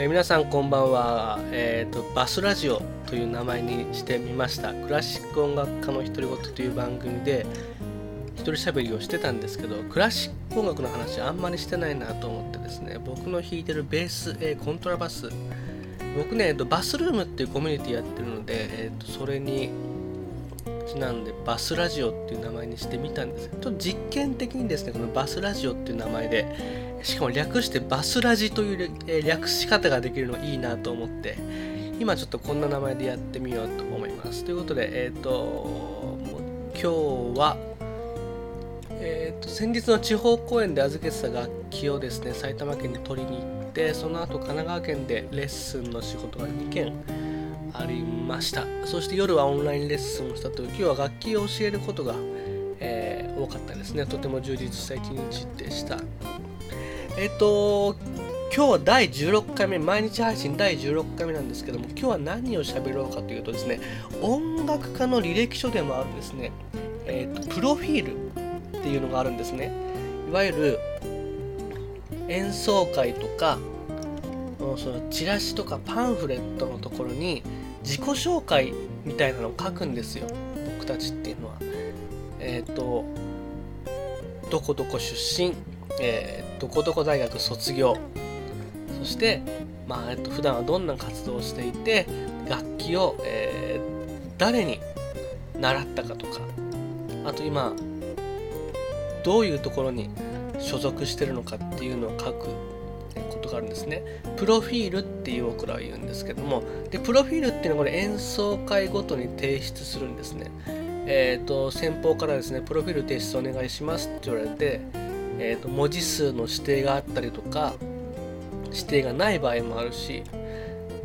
えー、皆さんこんばんは、えーと、バスラジオという名前にしてみました。クラシック音楽家の独り言という番組で一人喋りをしてたんですけどクラシック音楽の話あんまりしてないなと思ってですね僕の弾いてるベース、え、コントラバス僕ね、えーと、バスルームっていうコミュニティやってるので、えーとそれにちなんでバスラジオっていう名前にしてみたんです。ちょっと実験的にですねこのバスラジオっていう名前でしかも略してバスラジという略し方ができるのいいなと思って今ちょっとこんな名前でやってみようと思います。ということでえっ、ー、と今日はえーと、先日の地方公演で預けてた楽器をですね埼玉県に取りに行ってその後神奈川県でレッスンの仕事が2件ありました。そして夜はオンラインレッスンをしたという今日は楽器を教えることが、えー、多かったですね。とても充実した一日でした。えっ、と今日は第16回目毎日配信第16回目なんですけども今日は何を喋ろうかというとですね音楽家の履歴書でもあるですね、えーと、プロフィールっていうのがあるんですねいわゆる演奏会とかそのチラシとかパンフレットのところに自己紹介みたいなのを書くんですよ僕たちっていうのは。えっ、とどこどこ出身、えー、どこどこ大学卒業そして、まあえっと普段はどんな活動をしていて楽器を、えー、誰に習ったかとかあと今どういうところに所属してるのかっていうのを書くことがあるんですね。プロフィールっていう僕らは言うんですけども、でプロフィールっていうのはこれ演奏会ごとに提出するんですね。えっ、ー、と、先方からですね、プロフィール提出お願いしますって言われて、え、ー、と、文字数の指定があったりとか、指定がない場合もあるし、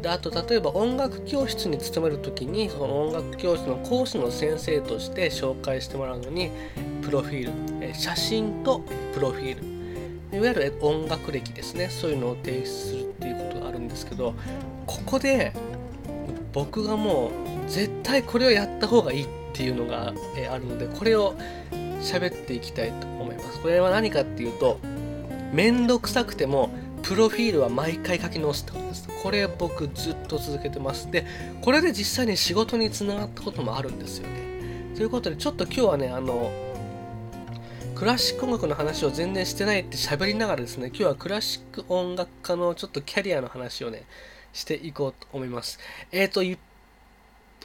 であと例えば音楽教室に勤める時にその音楽教室の講師の先生として紹介してもらうのにプロフィール写真とプロフィール。いわゆる音楽歴ですね。そういうのを提出するっていうことがあるんですけどここで僕がもう絶対これをやった方がいいっていうのがあるのでこれを喋っていきたいとこれは何かっていうとめんどくさくてもプロフィールは毎回書き直すってことです。これ僕ずっと続けてます。でこれで実際に仕事につながったこともあるんですよね。ということでちょっと今日はねあのクラシック音楽の話を全然してないって喋りながらですね、今日はクラシック音楽家のちょっとキャリアの話をね、していこうと思います。えっ、ー、と、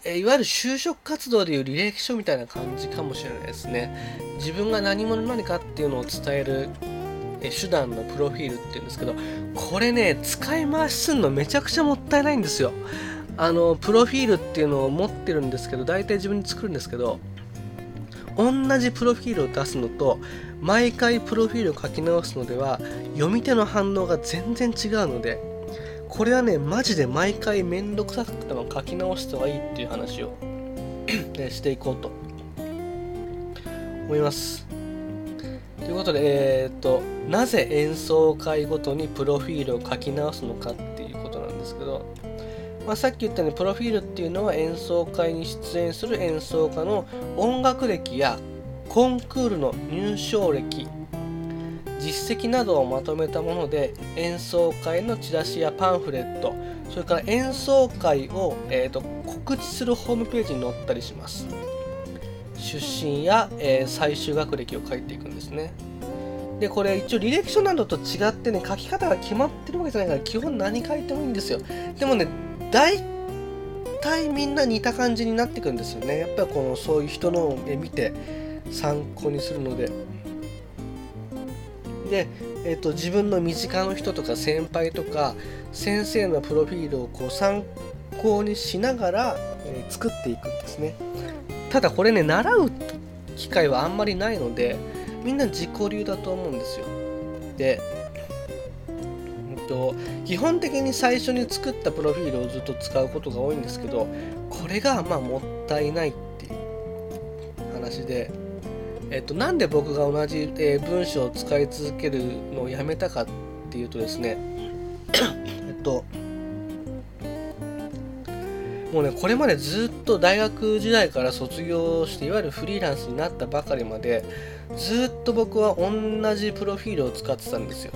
いいわゆる就職活動でいう履歴書みたいな感じかもしれないですね。自分が何者何かっていうのを伝えるえ手段のプロフィールっていうんですけど、これね、使い回しするのめちゃくちゃもったいないんですよ。あの、プロフィールっていうのを持ってるんですけど、大体自分に作るんですけど、同じプロフィールを出すのと毎回プロフィールを書き直すのでは読み手の反応が全然違うのでこれはねマジで毎回めんどくさくても書き直した方がいいっていう話を していこうと思います。ということで、えー、っと、なぜ演奏会ごとにプロフィールを書き直すのかっていうことなんですけど、まあ、さっき言ったようにプロフィールっていうのは演奏会に出演する演奏家の音楽歴やコンクールの入賞歴実績などをまとめたもので演奏会のチラシやパンフレットそれから演奏会を、えーと、告知するホームページに載ったりします。出身や、えー、最終学歴を書いていくんですね。でこれ一応履歴書などと違ってね書き方が決まってるわけじゃないから基本何書いてもいいんですよ。でもね大体みんな似た感じになってくんですよね。やっぱりこのそういう人の絵見て参考にするので。で、えーと、自分の身近な人とか先輩とか先生のプロフィールをこう参考にしながら、えー、作っていくんですね。ただこれね習う機会はあんまりないのでみんな自己流だと思うんですよ。でと基本的に最初に作ったプロフィールをずっと使うことが多いんですけどこれがまあもったいないっていう話で、えっと、なんで僕が同じ、えー、文章を使い続けるのをやめたかっていうとですね えっともうねこれまでずっと大学時代から卒業していわゆるフリーランスになったばかりまでずっと僕は同じプロフィールを使ってたんですよ。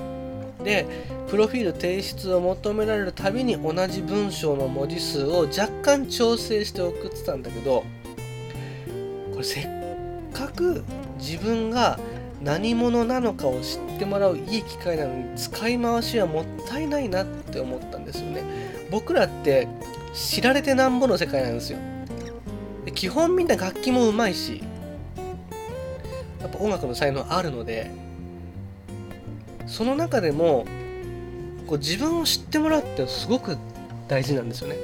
でプロフィール提出を求められるたびに同じ文章の文字数を若干調整して送ってたんだけどこれせっかく自分が何者なのかを知ってもらういい機会なのに使い回しはもったいないなって思ったんですよね。僕らって知られてなんぼの世界なんですよ。で基本みんな楽器もうまいしやっぱ音楽の才能あるのでその中でもこう自分を知ってもらうってすごく大事なんですよね。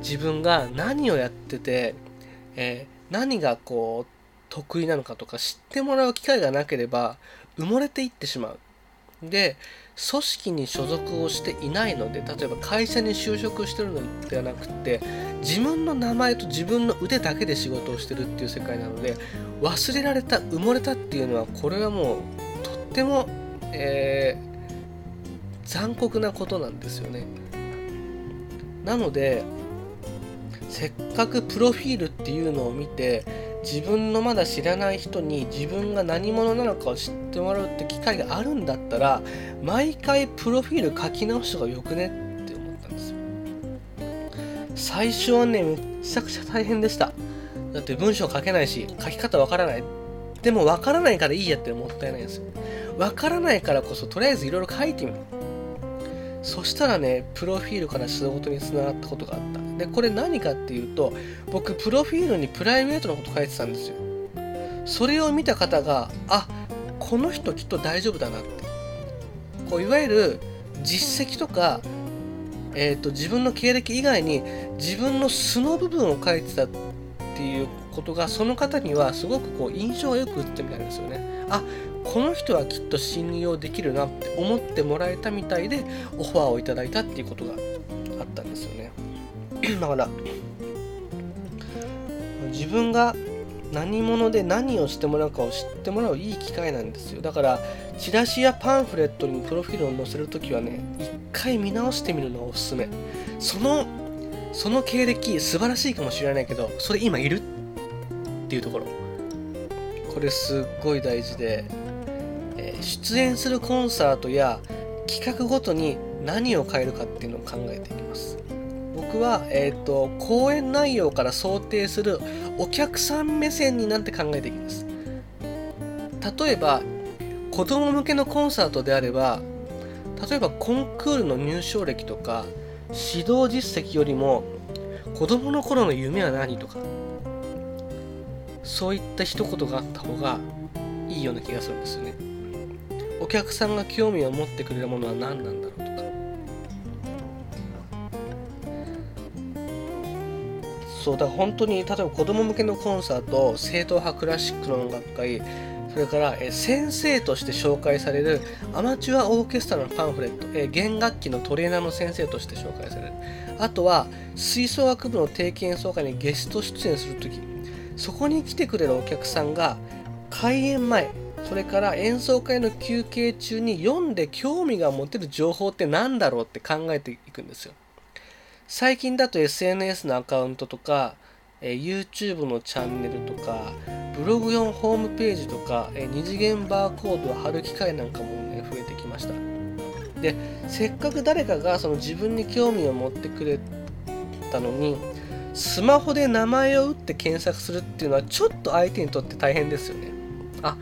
自分が何をやってて、えー、何がこう得意なのかとか知ってもらう機会がなければ埋もれていってしまう。で組織に所属をしていないので例えば会社に就職してるのではなくて自分の名前と自分の腕だけで仕事をしてるっていう世界なので忘れられた埋もれたっていうのはこれはもうとっても、えー、残酷なことなんですよね。なのでせっかくプロフィールっていうのを見て自分のまだ知らない人に自分が何者なのかを知ってもらうって機会があるんだったら毎回プロフィール書き直しがよくね？って思ったんですよ。最初はねめちゃくちゃ大変でした。だって文章書けないし書き方わからない。でもわからないからいいやってもったいないんですよ。わからないからこそとりあえずいろいろ書いてみる。そしたらねプロフィールから仕事につながったことがあった。でこれ何かっていうと僕プロフィールにプライベートのこと書いてたんですよ。それを見た方があこの人きっと大丈夫だなって。こういわゆる実績とか、えーと、自分の経歴以外に自分の素の部分を書いてたっていうことがその方にはすごくこう印象がよく映ってみたいですよね。あこの人はきっと信用できるなって思ってもらえたみたいでオファーをいただいたっていうことがあったんですよね。だから自分が何者で何をしてもらうかを知ってもらういい機会なんですよ。だからチラシやパンフレットにプロフィールを載せるときはね一回見直してみるのがおすすめ。そのその経歴素晴らしいかもしれないけどそれ今いるっていうところ。これすっごい大事で、えー、出演するコンサートや企画ごとに何を変えるかっていうのを考えていきます。僕は、えーと、講演内容から想定するお客さん目線になって考えていきます。例えば子供向けのコンサートであれば例えばコンクールの入賞歴とか指導実績よりも子供の頃の夢は何とかそういった一言があった方がいいような気がするんですよね。お客さんが興味を持ってくれるものは何なんだろうとかそうだから本当に例えば子供向けのコンサート正統派クラシックの音楽会それからえ先生として紹介されるアマチュアオーケストラのパンフレットえ弦楽器のトレーナーの先生として紹介される。あとは吹奏楽部の定期演奏会にゲスト出演する時そこに来てくれるお客さんが開演前それから演奏会の休憩中に読んで興味が持てる情報って何だろうって考えていくんですよ。最近だと SNS のアカウントとか、え YouTube のチャンネルとかブログ用ホームページとか、え二次元バーコードを貼る機会なんかもね増えてきました。でせっかく誰かがその自分に興味を持ってくれたのにスマホで名前を打って検索するっていうのはちょっと相手にとって大変ですよね。あ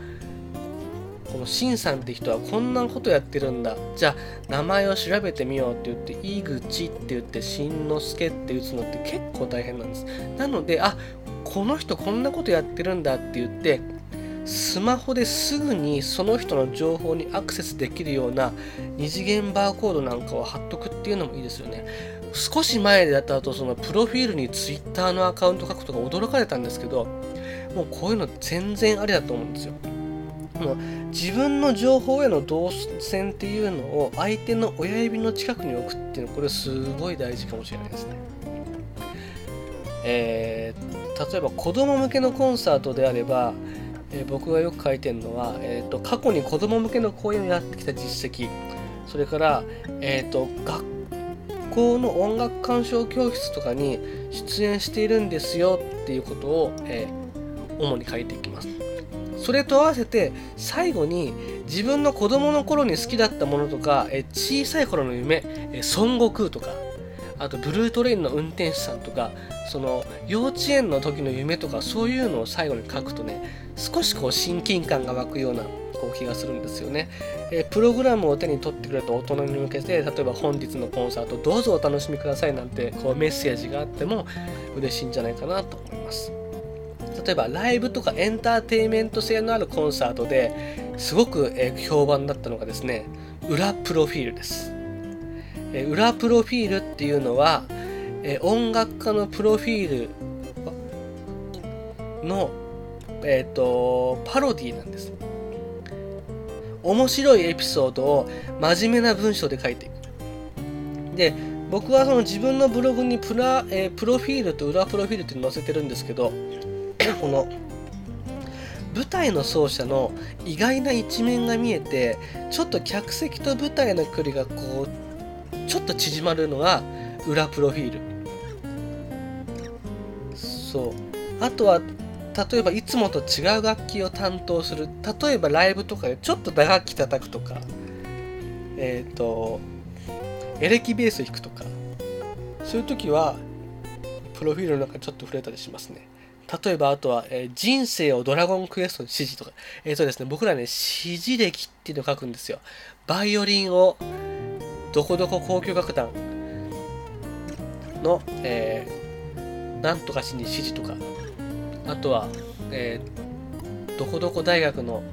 このシンさんって人はこんなことやってるんだ。じゃあ名前を調べてみようって言って井口って言ってしんのすけって打つのって結構大変なんです。なのであこの人こんなことやってるんだって言ってスマホですぐにその人の情報にアクセスできるような二次元バーコードなんかを貼っとくっていうのもいいですよね。少し前だったとそのプロフィールに Twitter のアカウント書くとか驚かれたんですけどもうこういうの全然ありだと思うんですよ。もう自分の情報への動線っていうのを相手の親指の近くに置くっていうのはこれすごい大事かもしれないですね。えー、例えば子供向けのコンサートであれば、えー、僕がよく書いてるのは、えーと、過去に子供向けの講演をやってきた実績それから、えーと、学校の音楽鑑賞教室とかに出演しているんですよっていうことを、えー、主に書いていきます。それと合わせて最後に、自分の子供の頃に好きだったものとか、え小さい頃の夢、え孫悟空とかあとブルートレインの運転手さんとかその幼稚園の時の夢とかそういうのを最後に書くとね少しこう親近感が湧くようなこう気がするんですよね、え、プログラムを手に取ってくれた大人に向けて例えば本日のコンサートどうぞお楽しみくださいなんてこうメッセージがあっても嬉しいんじゃないかなと思います。例えばライブとかエンターテインメント性のあるコンサートですごく評判だったのがですね裏プロフィールです。裏プロフィールっていうのは音楽家のプロフィールの、えーと、パロディなんです。面白いエピソードを真面目な文章で書いていく。で僕はその自分のブログにプラ、えー、プロフィールと裏プロフィールって載せてるんですけどこの。舞台の奏者の意外な一面が見えてちょっと客席と舞台の距離がこうちょっと縮まるのが裏プロフィール。そう。あとは例えばいつもと違う楽器を担当する。例えばライブとかでちょっと打楽器叩くとか。えっ、ー、とエレキベース弾くとか。そういう時はプロフィールの中ちょっと触れたりしますね。例えばあとは、えー、人生をドラゴンクエストに指示とか。えっ、ー、とですね。僕らね指示歴っていうのを書くんですよ。バイオリンをどこどこ交響楽団の、えー、なんとかしに指示とか、あとは、えー、どこどこ大学の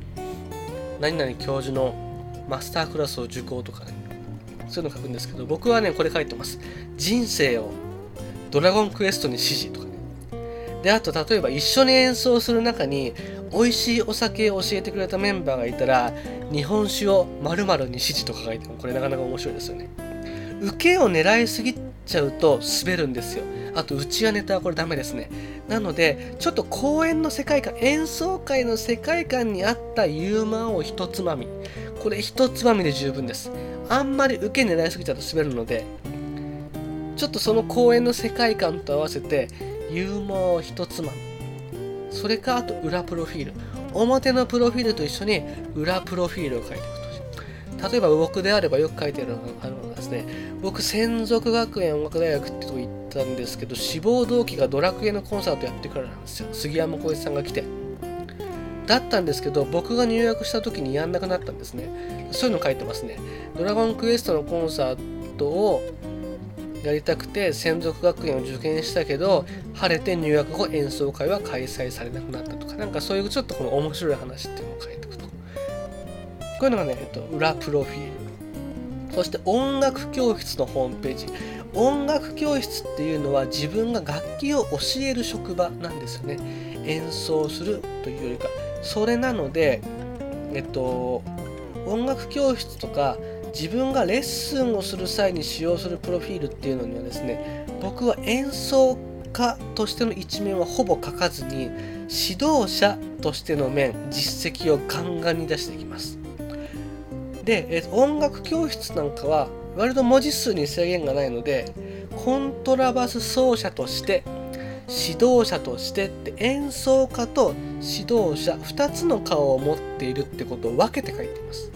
何々教授のマスタークラスを受講とかね、そういうの書くんですけど、僕はね、これ書いてます。人生をドラゴンクエストに指示とか。で、あと、例えば一緒に演奏する中に、美味しいお酒を教えてくれたメンバーがいたら日本酒を〇〇に指示とか書いてもこれなかなか面白いですよね。受けを狙いすぎちゃうと滑るんですよ。あとうちわネタはこれダメですね。なのでちょっと公演の世界観演奏会の世界観に合ったユーモアを一つまみ。これ一つまみで十分です。あんまり受け狙いすぎちゃうと滑るのでちょっとその公演の世界観と合わせてユーモアを一つまみ。それかあと裏プロフィール。表のプロフィールと一緒に裏プロフィールを書いていくと。例えば僕であればよく書いてあるのがですね僕専属学園音楽大学ってとこ行ったんですけど志望動機がドラクエのコンサートやってからなんですよ。杉山浩一さんが来て。だったんですけど僕が入学した時にやんなくなったんですね。そういうの書いてますね。ドラゴンクエストのコンサートをやりたくて専属学園を受験したけど晴れて入学後演奏会は開催されなくなったとかなんかそういうちょっとこの面白い話っていうのを書いておくと。こういうのがね、えっと、裏プロフィール。そして音楽教室のホームページ。音楽教室っていうのは自分が楽器を教える職場なんですよね。演奏するというよりか。それなのでえっと音楽教室とか自分がレッスンをする際に使用するプロフィールっていうのにはですね僕は演奏家としての一面はほぼ書かずに指導者としての面実績をガンガンに出していきます。で音楽教室なんかは割と文字数に制限がないのでコントラバス奏者として指導者としてって演奏家と指導者2つの顔を持っているってことを分けて書いています。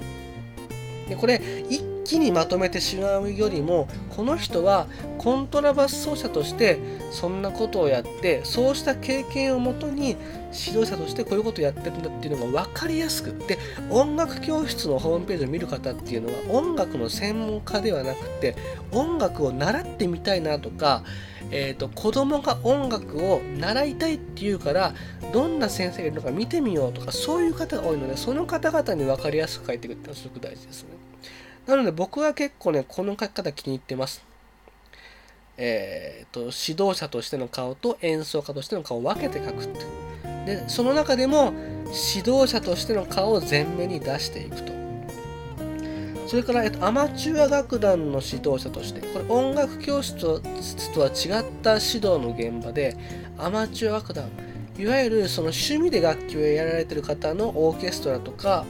でこれ一気にまとめてしまうよりもこの人はコントラバス奏者としてそんなことをやってそうした経験をもとに指導者としてこういうことをやってるんだっていうのが分かりやすくで音楽教室のホームページを見る方っていうのは音楽の専門家ではなくて音楽を習ってみたいなとかえーと、子供が音楽を習いたいっていうからどんな先生がいるのか見てみようとかそういう方が多いのでその方々に分かりやすく書いていくっていうのはすごく大事ですね。なので僕は結構ねこの書き方気に入ってます。えーと、指導者としての顔と演奏家としての顔を分けて書くって。でその中でも指導者としての顔を前面に出していくと。それから、えっと、アマチュア楽団の指導者としてこれ音楽教室とは違った指導の現場でアマチュア楽団いわゆるその趣味で楽器をやられてる方のオーケストラとか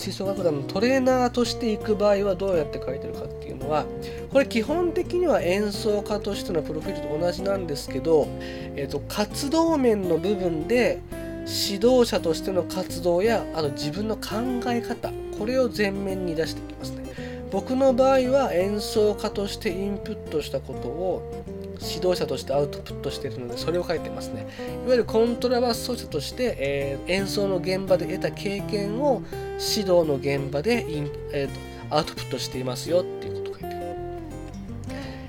吹奏楽団のトレーナーとして行く場合はどうやって書いてるかっていうのはこれ基本的には演奏家としてのプロフィールと同じなんですけど、えっと、活動面の部分で指導者としての活動やあと自分の考え方これを前面に出していきますね。僕の場合は演奏家としてインプットしたことを指導者としてアウトプットしているのでそれを書いてますね。いわゆるコントラバス奏者として、えー、演奏の現場で得た経験を指導の現場でイン、えーと、アウトプットしていますよっていうことを書いてる。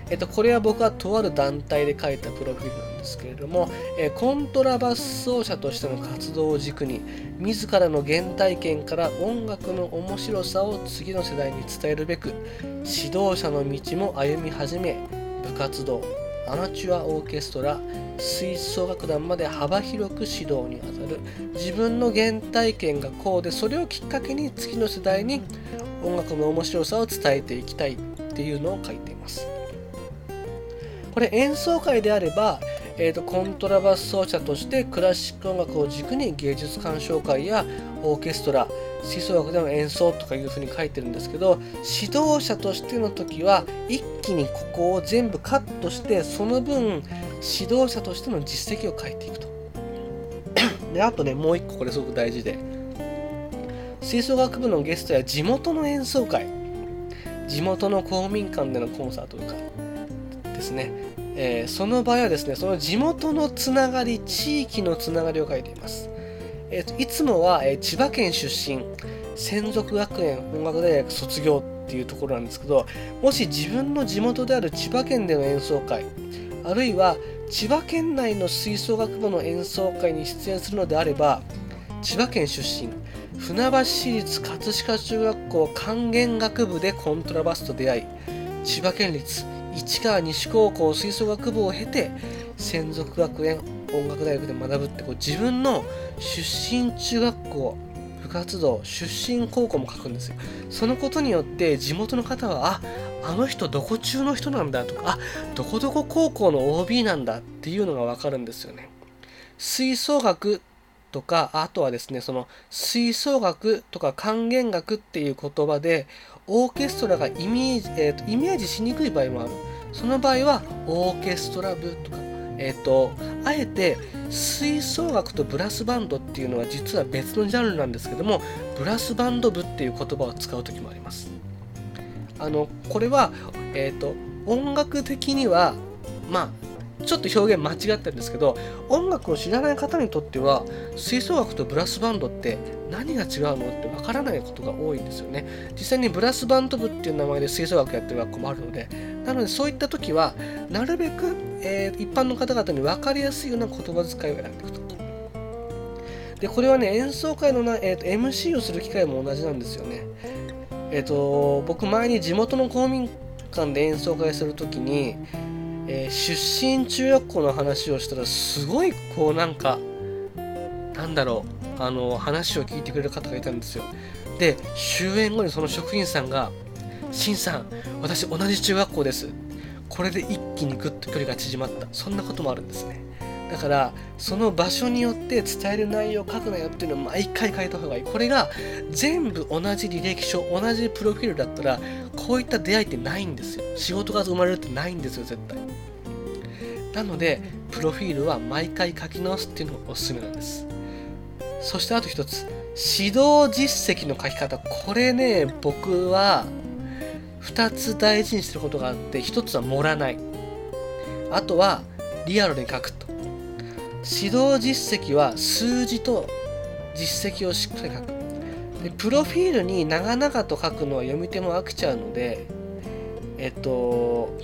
えっ、ー、とこれは僕はとある団体で書いたプロフィールなんですけれども、えー、コントラバス奏者としての活動を軸に自らの原体験から音楽の面白さを次の世代に伝えるべく指導者の道も歩み始め部活動アマチュアオーケストラ吹奏楽団まで幅広く指導にあたる。自分の原体験がこうでそれをきっかけに次の世代に音楽の面白さを伝えていきたいっていうのを書いています。これ演奏会であれば、えーと、コントラバス奏者としてクラシック音楽を軸に芸術鑑賞会やオーケストラ吹奏楽での演奏とかいうふうに書いてるんですけど指導者としての時は一気にここを全部カットしてその分指導者としての実績を書いていくと。であとねもう一個これすごく大事で吹奏楽部のゲストや地元の演奏会。地元の公民館でのコンサートとかですね、えー、その場合はですねその地元のつながり地域のつながりを書いています。えーと、いつもは、えー、千葉県出身専属学園音楽大学卒業っていうところなんですけどもし自分の地元である千葉県での演奏会あるいは千葉県内の吹奏楽部の演奏会に出演するのであれば千葉県出身船橋市立葛飾中学校管弦楽部でコントラバスと出会い千葉県立市川西高校吹奏楽部を経て専属学園音楽大学で学ぶってこう自分の出身中学校部活動出身高校も書くんですよ。そのことによって地元の方はああの人どこ中の人なんだとかあどこどこ高校の OB なんだっていうのが分かるんですよ。ね吹奏楽とかあとはですねその吹奏楽とか管弦楽っていう言葉でオーケストラがイメージ,、えーと、イメージしにくい場合もある。その場合はオーケストラ部とかえっ、ー、とあえて吹奏楽とブラスバンドっていうのは実は別のジャンルなんですけどもブラスバンド部っていう言葉を使う時もあります。あのこれは、えーと、音楽的にはまあちょっと表現間違ってるんですけど音楽を知らない方にとっては吹奏楽とブラスバンドって何が違うのってわからないことが多いんですよね。実際にブラスバンド部っていう名前で吹奏楽やってる学校もあるのでなのでそういった時はなるべく、えー、一般の方々に分かりやすいような言葉遣いを選んでいくと。でこれはね演奏会のな、えーと、MC をする機会も同じなんですよね。えっ、ー、と僕前に地元の公民館で演奏会する時に、えー、出身中学校の話をしたらすごいこうなんかなんだろうあの話を聞いてくれる方がいたんですよ。で終演後にその職員さんが「しんさん私同じ中学校です」これで一気にぐっと距離が縮まった。そんなこともあるんですね。だからその場所によって伝える内容を書くなよっていうのを毎回書いた方がいい。これが全部同じ履歴書同じプロフィールだったらこういった出会いってないんですよ。仕事が生まれるってないんですよ絶対。なのでプロフィールは毎回書き直すっていうのがおすすめなんです。そしてあと一つ指導実績の書き方。これね僕は2つ大事にしてることがあって1つは盛らない。あとはリアルに書くと。指導実績は数字と実績をしっかり書く。でプロフィールに長々と書くのは読み手も飽きちゃうのでえっと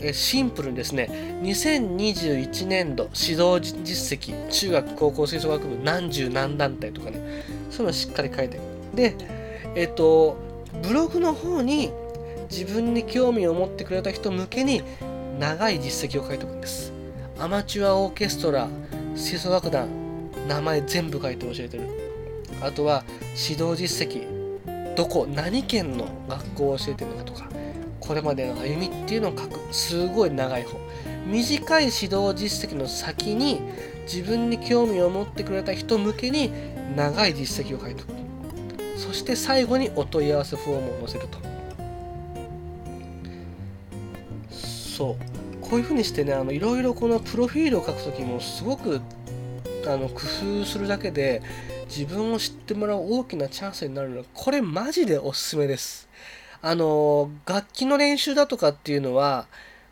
えシンプルにですね2021年度指導実績中学高校吹奏楽部何十何団体とかねそういうのをしっかり書いて。でえっとブログの方に自分に興味を持ってくれた人向けに長い実績を書いておくんです。アマチュアオーケストラ吹奏楽団名前全部書いて教えてる。あとは指導実績どこ何県の学校を教えてるのかとかこれまでの歩みっていうのを書く。すごい長い方短い指導実績の先に自分に興味を持ってくれた人向けに長い実績を書いておく。そして最後にお問い合わせフォームを載せると。そう。こういうふうにしてねあのいろいろこのプロフィールを書くときもすごくあの工夫するだけで自分を知ってもらう大きなチャンスになるのでこれマジでおすすめです。あの楽器の練習だとかっていうのは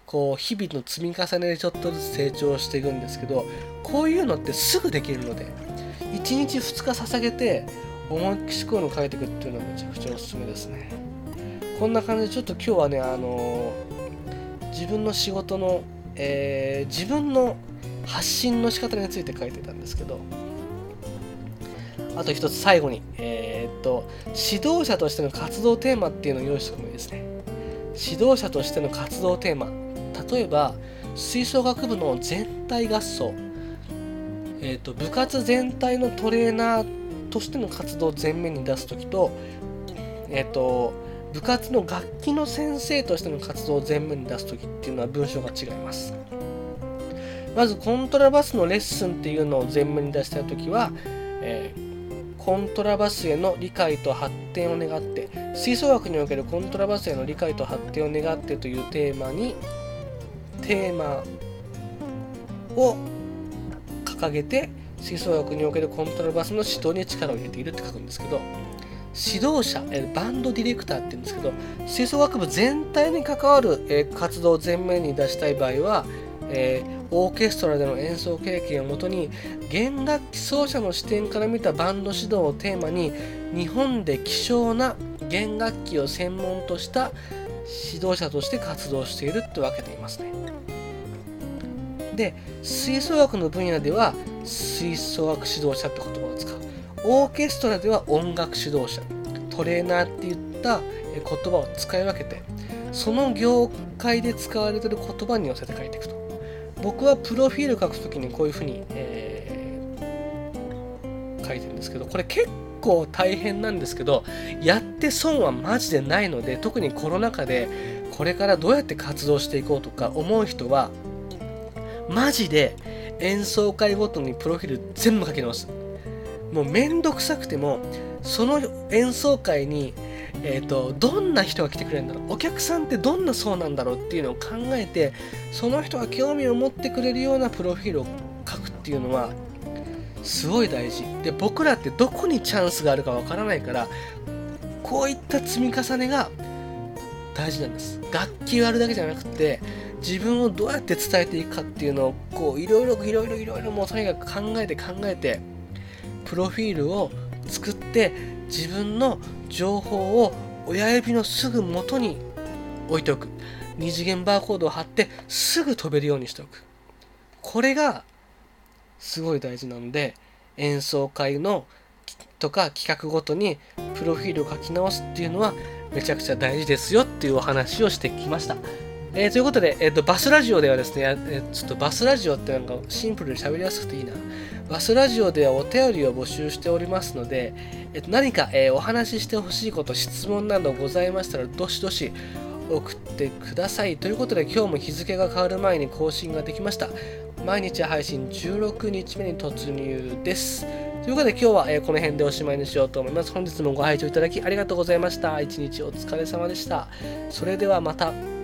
こう日々の積み重ねでちょっとずつ成長していくんですけどこういうのってすぐできるので1日2日捧げて思いっきしこういうの書いていくっていうのはめちゃくちゃおすすめですね。こんな感じでちょっと今日はねあの自分の仕事の、えー、自分の発信の仕方について書いてたんですけどあと一つ最後に、えー、っと指導者としての活動テーマっていうのを用意しておくもいいですね。指導者としての活動テーマ。例えば吹奏楽部の全体合奏、えーと、部活全体のトレーナーとしての活動を前面に出す時と,、えーと部活の楽器の先生としての活動を前面に出す時っていうのは文章が違います。まずコントラバスのレッスンっていうのを前面に出したい時は、えーコントラバスへの理解と発展を願って吹奏楽におけるコントラバスへの理解と発展を願ってというテーマにテーマを掲げて吹奏楽におけるコントラバスの指導に力を入れているって書くんですけど指導者バンドディレクターって言うんですけど吹奏楽部全体に関わる活動を前面に出したい場合はえ、オーケストラでの演奏経験をもとに弦楽器奏者の視点から見たバンド指導をテーマに日本で希少な弦楽器を専門とした指導者として活動していると分けていますね。で吹奏楽の分野では吹奏楽指導者って言オーケストラでは音楽指導者トレーナーっていった言葉を使い分けてその業界で使われてる言葉に寄せて書いていくと。僕はプロフィール書くときにこういうふうに、えー、書いてるんですけどこれ結構大変なんですけどやって損はマジでないので特にコロナ禍でこれからどうやって活動していこうとか思う人はマジで演奏会ごとにプロフィール全部書き直す。もうめんどくさくてもその演奏会にえーと、どんな人が来てくれるんだろうお客さんってどんな層なんだろうっていうのを考えてその人が興味を持ってくれるようなプロフィールを書くっていうのはすごい大事。で僕らってどこにチャンスがあるかわからないからこういった積み重ねが大事なんです。楽器をやるだけじゃなくて自分をどうやって伝えていくかっていうのをこういろいろいろいろいろいろもうとにかく考えて考えてプロフィールを作って自分の情報を親指のすぐ元に置いておく二次元バーコードを貼ってすぐ飛べるようにしておくこれがすごい大事なので演奏会のとか企画ごとにプロフィールを書き直すっていうのはめちゃくちゃ大事ですよっていうお話をしてきました。えー、ということで、えーと、バスラジオではですね、えー、ちょっとバスラジオってなんかシンプルで喋りやすくていいな。バスラジオではお便りを募集しておりますので、えー、と何か、えー、お話ししてほしいこと、質問などございましたら、どしどし送ってください。ということで、今日も日付が変わる前に更新ができました。毎日配信16日目に突入です。ということで今日は、えこの辺でおしまいにしようと思います。本日もご拝聴いただきありがとうございました。一日お疲れ様でした。それではまた。